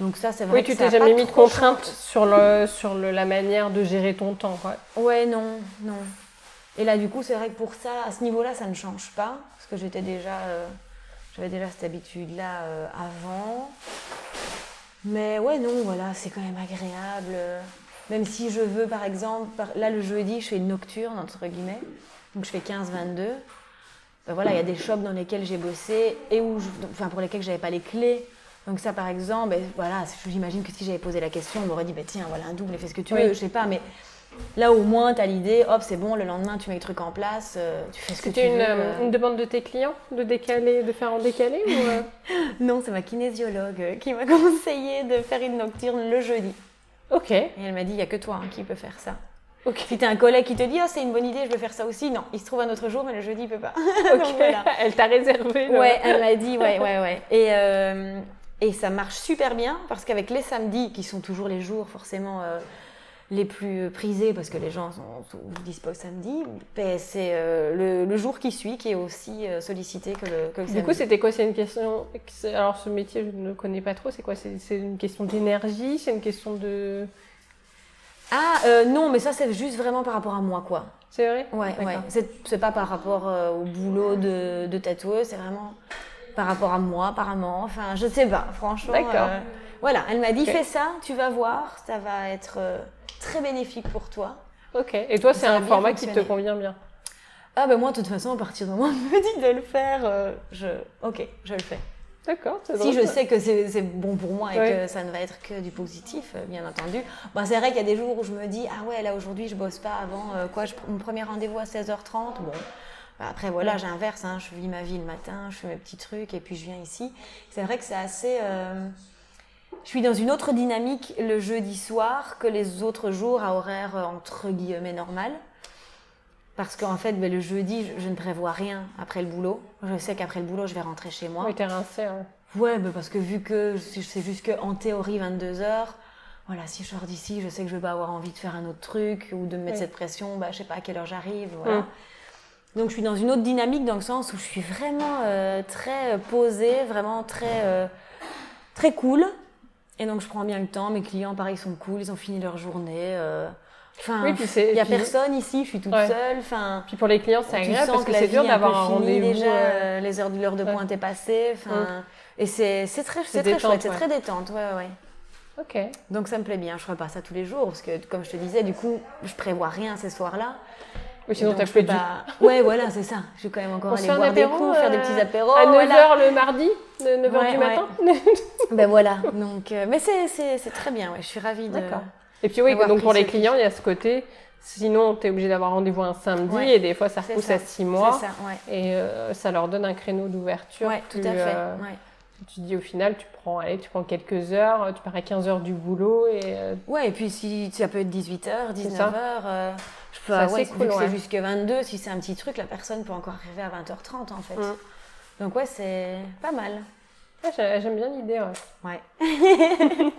B: Donc ça, c'est vrai.
A: Oui, tu t'es jamais mis de contraintes sur, le, sur le, la manière de gérer ton temps, quoi.
B: Ouais, non, non. Et là, du coup, c'est vrai que pour ça, à ce niveau-là, ça ne change pas, parce que j'étais déjà, euh, j'avais déjà cette habitude-là euh, avant. Mais ouais, non, voilà, c'est quand même agréable. Même si je veux, par exemple, là le jeudi, je fais une nocturne, entre guillemets, donc je fais 15-22. Ben voilà, il y a des shops dans lesquels j'ai bossé et où enfin, pour lesquels je n'avais pas les clés. Donc ça, par exemple, ben voilà, j'imagine que si j'avais posé la question, on m'aurait dit, ben tiens, voilà un double, fais ce que tu veux, je sais pas, mais Là, au moins, tu as l'idée, hop, c'est bon, le lendemain, tu mets le truc en place, euh, tu fais ce que tu veux.
A: C'était euh. une, demande de tes clients de décaler, de faire en décalé ou euh?
B: Non, c'est ma kinésiologue qui m'a conseillé de faire une nocturne le jeudi.
A: Ok.
B: Et elle m'a dit, il n'y a que toi hein, qui peut faire ça. Ok. Si t'as un collègue qui te dit, oh, c'est une bonne idée, je veux faire ça aussi, non, il se trouve un autre jour, mais le jeudi, il peut pas.
A: Ok. Elle t'a réservé.
B: Ouais, elle m'a dit, ouais, ouais, ouais. Et, et ça marche super bien parce qu'avec les samedis, qui sont toujours les jours forcément les plus prisés parce que les gens sont dispo samedi, ben c'est euh, le, jour qui suit qui est aussi euh, sollicité que le, que
A: Du coup, c'était quoi? C'est une question. Alors, ce métier, je ne connais pas trop. C'est quoi? C'est une question d'énergie? C'est une question de.
B: Ah, euh, non, mais ça, c'est juste vraiment par rapport à moi, quoi.
A: C'est vrai?
B: Ouais, ouais. C'est pas par rapport au boulot de, de tatoueuse, c'est vraiment par rapport à moi, apparemment. Enfin, je sais pas, franchement.
A: D'accord.
B: voilà, elle m'a dit fais ça, tu vas voir, ça va être très bénéfique pour toi.
A: Ok. Et toi, c'est un format qui te convient bien?
B: Ah ben moi, de toute façon, à partir du moment où on me dit de le faire, euh, je, ok, je le fais.
A: D'accord.
B: Si je sais que c'est bon pour moi et que ça ne va être que du positif, euh, bien entendu. Bon, c'est vrai qu'il y a des jours où je me dis, ah ouais, là aujourd'hui, je bosse pas avant euh, quoi, je, mon premier rendez-vous à 16h30. Bon, après voilà, j'inverse, hein, je vis ma vie le matin, je fais mes petits trucs et puis je viens ici. C'est vrai que c'est assez je suis dans une autre dynamique le jeudi soir que les autres jours à horaire euh, entre guillemets normal. Parce qu'en fait, ben, le jeudi, je, ne prévois rien après le boulot. Je sais qu'après le boulot, je vais rentrer chez moi.
A: Oui, t'es rincé. Hein.
B: Ouais, ben, parce que vu que c'est juste qu'en théorie, 22 heures, voilà, si je sors d'ici, je sais que je vais pas avoir envie de faire un autre truc ou de me mettre cette pression, bah, je sais pas à quelle heure j'arrive. Voilà. Mm. Donc je suis dans une autre dynamique dans le sens où je suis vraiment euh, très posée, vraiment très, euh, très cool. Et donc, je prends bien le temps. Mes clients, pareil, sont cool. Ils ont fini leur journée. Euh, enfin, il n'y a personne ici. Je suis toute seule. Enfin,
A: puis pour les clients, c'est agréable parce que, c'est dur d'avoir un rendez-vous.
B: Déjà, euh, les heures de l'heure de pointe est passée. Enfin, et c'est très, c'est très chouette. C'est très détente. Ouais, ouais.
A: Ok.
B: Donc ça me plaît bien. Je ferai pas ça tous les jours parce que, comme je te disais, du coup, je prévois rien ces soirs-là.
A: Oui, sinon t'as plus pas...
B: Ouais, voilà, c'est ça. Je vais quand même encore aller boire des coups, faire des petits euh, apéros.
A: À 9h le mardi, 9h du matin.
B: ben voilà. Donc, euh, mais c'est très bien, ouais. je suis ravie de. D'accord.
A: Et puis oui, donc pour les clients, il y a ce côté. Sinon, tu es obligé d'avoir rendez-vous un samedi et des fois ça repousse à 6 mois. Ça, et euh, ça leur donne un créneau d'ouverture.
B: Ouais, tout à fait.
A: Tu dis au final, tu prends, allez, tu prends quelques heures, tu pars à 15 heures du boulot. Et,
B: Ouais, et puis si ça peut être 18h, 19h. Je peux, ouais, cool, c'est jusqu'à 22, si c'est un petit truc, la personne peut encore arriver à 20h30 en fait. Mm. Donc ouais, c'est pas mal.
A: J'aime bien l'idée,
B: ouais.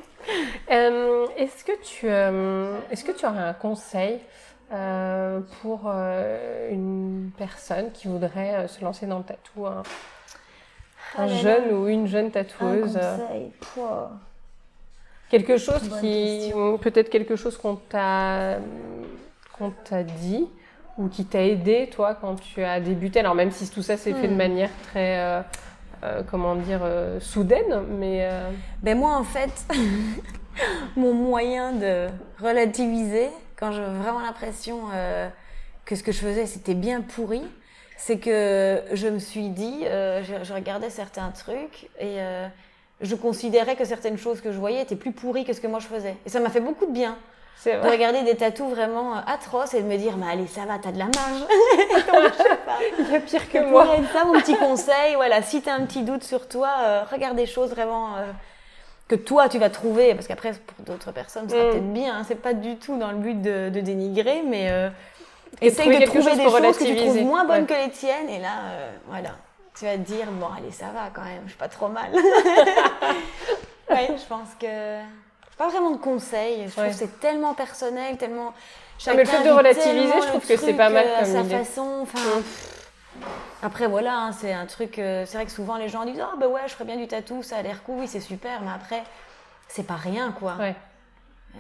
A: Euh, est-ce que tu euh, est-ce que tu aurais un conseil euh, pour une personne qui voudrait se lancer dans le tatou, un, ah jeune ou une jeune tatoueuse
B: Un conseil.
A: Quelque chose qui peut-être quelque chose qu'on t'a qu'on t'a dit ou qui t'a aidé, toi, quand tu as débuté Alors, même si tout ça s'est fait de hmm. manière très, euh, euh, comment dire, euh, soudaine, mais...
B: Ben moi, en fait, mon moyen de relativiser, quand j'ai vraiment l'impression que ce que je faisais, c'était bien pourri, c'est que je me suis dit, je, je, regardais certains trucs et je considérais que certaines choses que je voyais étaient plus pourries que ce que moi je faisais. Et ça m'a fait beaucoup de bien de regarder des tatous vraiment euh, atroces et de me dire, mais allez, ça va, t'as de la marge.
A: Il y a pire que moi.
B: ça, mon petit conseil. Voilà, si t'as un petit doute sur toi, euh, regarde des choses vraiment euh, que toi, tu vas trouver. Parce qu'après, pour d'autres personnes, ça mm. peut-être bien. Hein. c'est pas du tout dans le but de, dénigrer, mais essaye de trouver des choses que tu trouves moins bonnes que les tiennes. Et là, voilà, tu vas te dire, bon, allez, ça va quand même, je suis pas trop mal. oui, je pense que pas vraiment de conseils. Je trouve que c'est tellement personnel, tellement.
A: mais le fait de relativiser, je trouve que c'est pas mal comme
B: sa façon. Enfin, Après, voilà, hein, c'est un truc. Euh, c'est vrai que souvent les gens disent Ah, oh, bah ouais, je ferais bien du tatou, ça a l'air cool, oui, c'est super, mais après, c'est pas rien, quoi.
A: Ouais.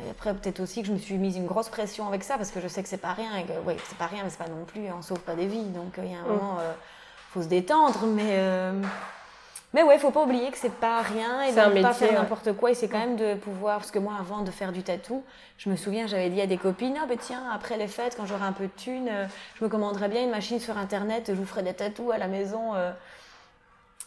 B: Et après, peut-être aussi que je me suis mise une grosse pression avec ça parce que je sais que c'est pas rien. Et que, ouais, c'est pas rien, mais c'est pas non plus, on sauve pas des vies. Donc, il y a un
A: Mm.
B: moment, euh, faut se détendre. Mais, euh, mais ouais, faut pas oublier que c'est pas rien et de ne pas faire
A: ouais.
B: n'importe quoi. Et c'est quand même de pouvoir, parce que moi, avant de faire du tatou, je me souviens, j'avais dit à des copines, ah ben tiens, après les fêtes, quand j'aurai un peu de thunes, euh, je me commanderais bien une machine sur Internet, je vous ferai des tatous à la maison. euh.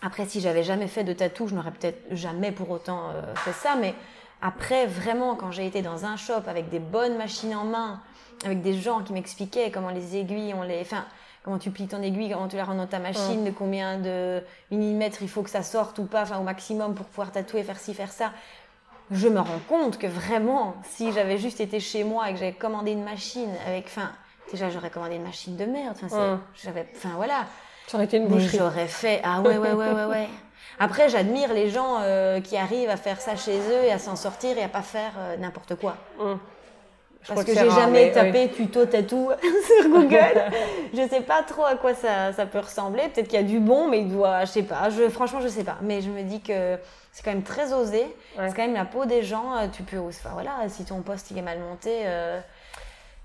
B: Après, si j'avais jamais fait de tatou, je n'aurais peut-être jamais pour autant euh, fait ça. Mais après, vraiment, quand j'ai été dans un shop avec des bonnes machines en main, avec des gens qui m'expliquaient comment les aiguilles, on les, enfin, comment tu plies ton aiguille, comment tu la rentres dans ta machine, de combien de millimètres il faut que ça sorte ou pas, enfin au maximum pour pouvoir tatouer, faire ci, faire ça. Je me rends compte que vraiment, si j'avais juste été chez moi et que j'avais commandé une machine avec, enfin, déjà j'aurais commandé une machine de merde. Enfin, j'avais, enfin voilà.
A: Ça aurait été une boucherie.
B: j'aurais fait. Ah ouais, ouais, ouais, ouais, ouais. Après, j'admire les gens euh, qui arrivent à faire ça chez eux et à s'en sortir et à pas faire euh, n'importe quoi. Parce que,
A: c'est
B: j'ai jamais
A: mais
B: tapé tuto tatou sur Google. je sais pas trop à quoi ça, ça peut ressembler. Peut-être qu'il y a du bon, mais il doit, je sais pas. Je, franchement, je sais pas. Mais je me dis que c'est quand même très osé.
A: Ouais.
B: C'est quand même la peau des gens. euh, Tu peux, enfin voilà, si ton poste il est mal monté. euh,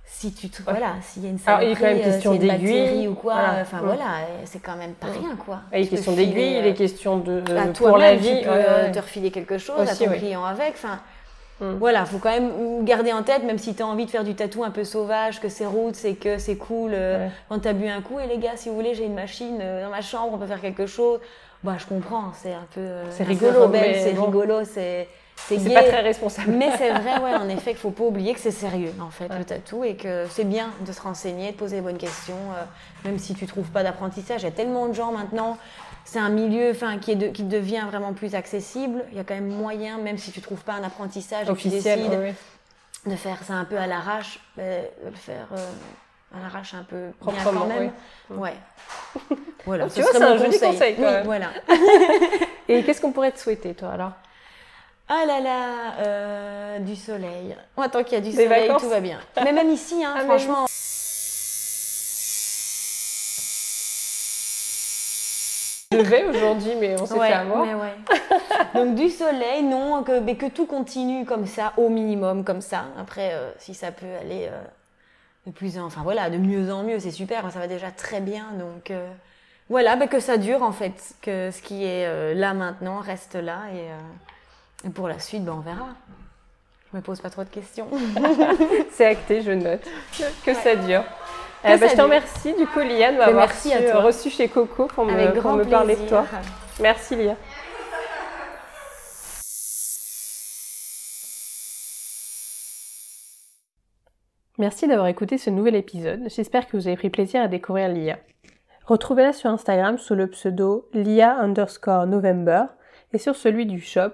B: si tu te, voilà, s'il y a une
A: Alors, il est
B: saloperie,
A: quand même
B: euh,
A: question d'aiguille.
B: ou quoi,
A: Voilà.
B: enfin voilà, c'est quand même pas rien quoi.
A: Et les questions d'aiguille, les questions de
B: à
A: pour la vie.
B: tu peux te refiler quelque chose à
A: Aussi,
B: ton
A: oui.
B: client avec. Enfin,
A: Mm.
B: voilà, faut quand même garder en tête, même si tu as envie de faire du tatou un peu sauvage, que c'est route, c'est que c'est cool. euh,
A: Ouais.
B: Quand tu as bu un coup, et les gars, si vous voulez, j'ai une machine euh, dans ma chambre, on peut faire quelque chose. Bah, je comprends, c'est un peu. euh,
A: C'est rigolo,
B: c'est
A: bon.
B: rigolo, c'est. C'est
A: pas très responsable.
B: Mais c'est vrai, ouais, en effet, qu'il faut pas oublier que c'est sérieux, en fait,
A: Ouais.
B: le tatou, et que c'est bien de se renseigner, de poser les bonnes questions, euh, même si tu trouves pas d'apprentissage. Il y a tellement de gens maintenant, c'est un milieu, enfin, qui, est de- qui devient vraiment plus accessible. Il y a quand même moyen, même si tu trouves pas un apprentissage, et tu
A: Officiel.
B: décides
A: ouais, ouais.
B: de faire ça un peu à l'arrache, ben, de le faire euh, à l'arrache un peu
A: Proprement,
B: quand même.
A: oui.
B: Ouais. voilà. Ce
A: tu vois, c'est un
B: mon
A: joli conseil, quand
B: Oui,
A: même.
B: voilà.
A: Et qu'est-ce qu'on pourrait te souhaiter, toi, alors?
B: Ah là là, euh, du soleil. Oh, tant qu'il y a du
A: Des
B: soleil,
A: vacances
B: tout va bien. Mais même ici, hein,
A: Ah,
B: franchement.
A: Vais aujourd'hui, mais on s'est
B: Ouais,
A: fait avoir.
B: mais ouais. Donc du soleil, non, que, mais que tout continue comme ça, au minimum comme ça. Après, euh, si ça peut aller euh, de plus en, enfin voilà, de mieux en mieux, c'est super. Ça va déjà très bien, donc euh, voilà, bah, que ça dure en fait, que ce qui est là maintenant reste là et, et pour la suite, ben on verra. Je me pose pas trop de questions.
A: C'est acté, je note. Que ça dure. Eh ben, je te
B: dure.
A: remercie du coup, Liane, m'avoir
B: merci à
A: reçu-
B: toi.
A: reçu chez Coco pour me, pour parler de toi. Merci, Lia. Merci d'avoir écouté ce nouvel épisode. J'espère que vous avez pris plaisir à découvrir Lia. Retrouvez-la sur Instagram sous le pseudo lia underscore November et sur celui du shop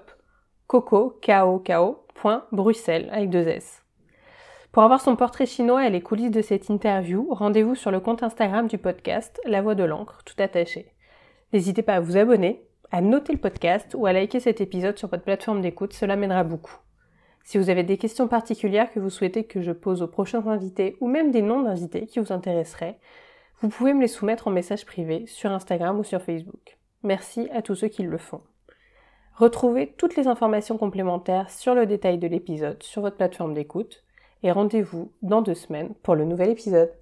A: coco, K-O-K-O, point Bruxelles avec deux S. Pour avoir son portrait chinois et les coulisses de cette interview, rendez-vous sur le compte Instagram du podcast La Voix de l'encre, tout attaché. N'hésitez pas à vous abonner, à noter le podcast ou à liker cet épisode sur votre plateforme d'écoute, cela m'aidera beaucoup. Si vous avez des questions particulières que vous souhaitez que je pose aux prochains invités ou même des noms d'invités qui vous intéresseraient, vous pouvez me les soumettre en message privé sur Instagram ou sur Facebook. Merci à tous ceux qui le font. Retrouvez toutes les informations complémentaires sur le détail de l'épisode sur votre plateforme d'écoute et rendez-vous dans deux semaines pour le nouvel épisode.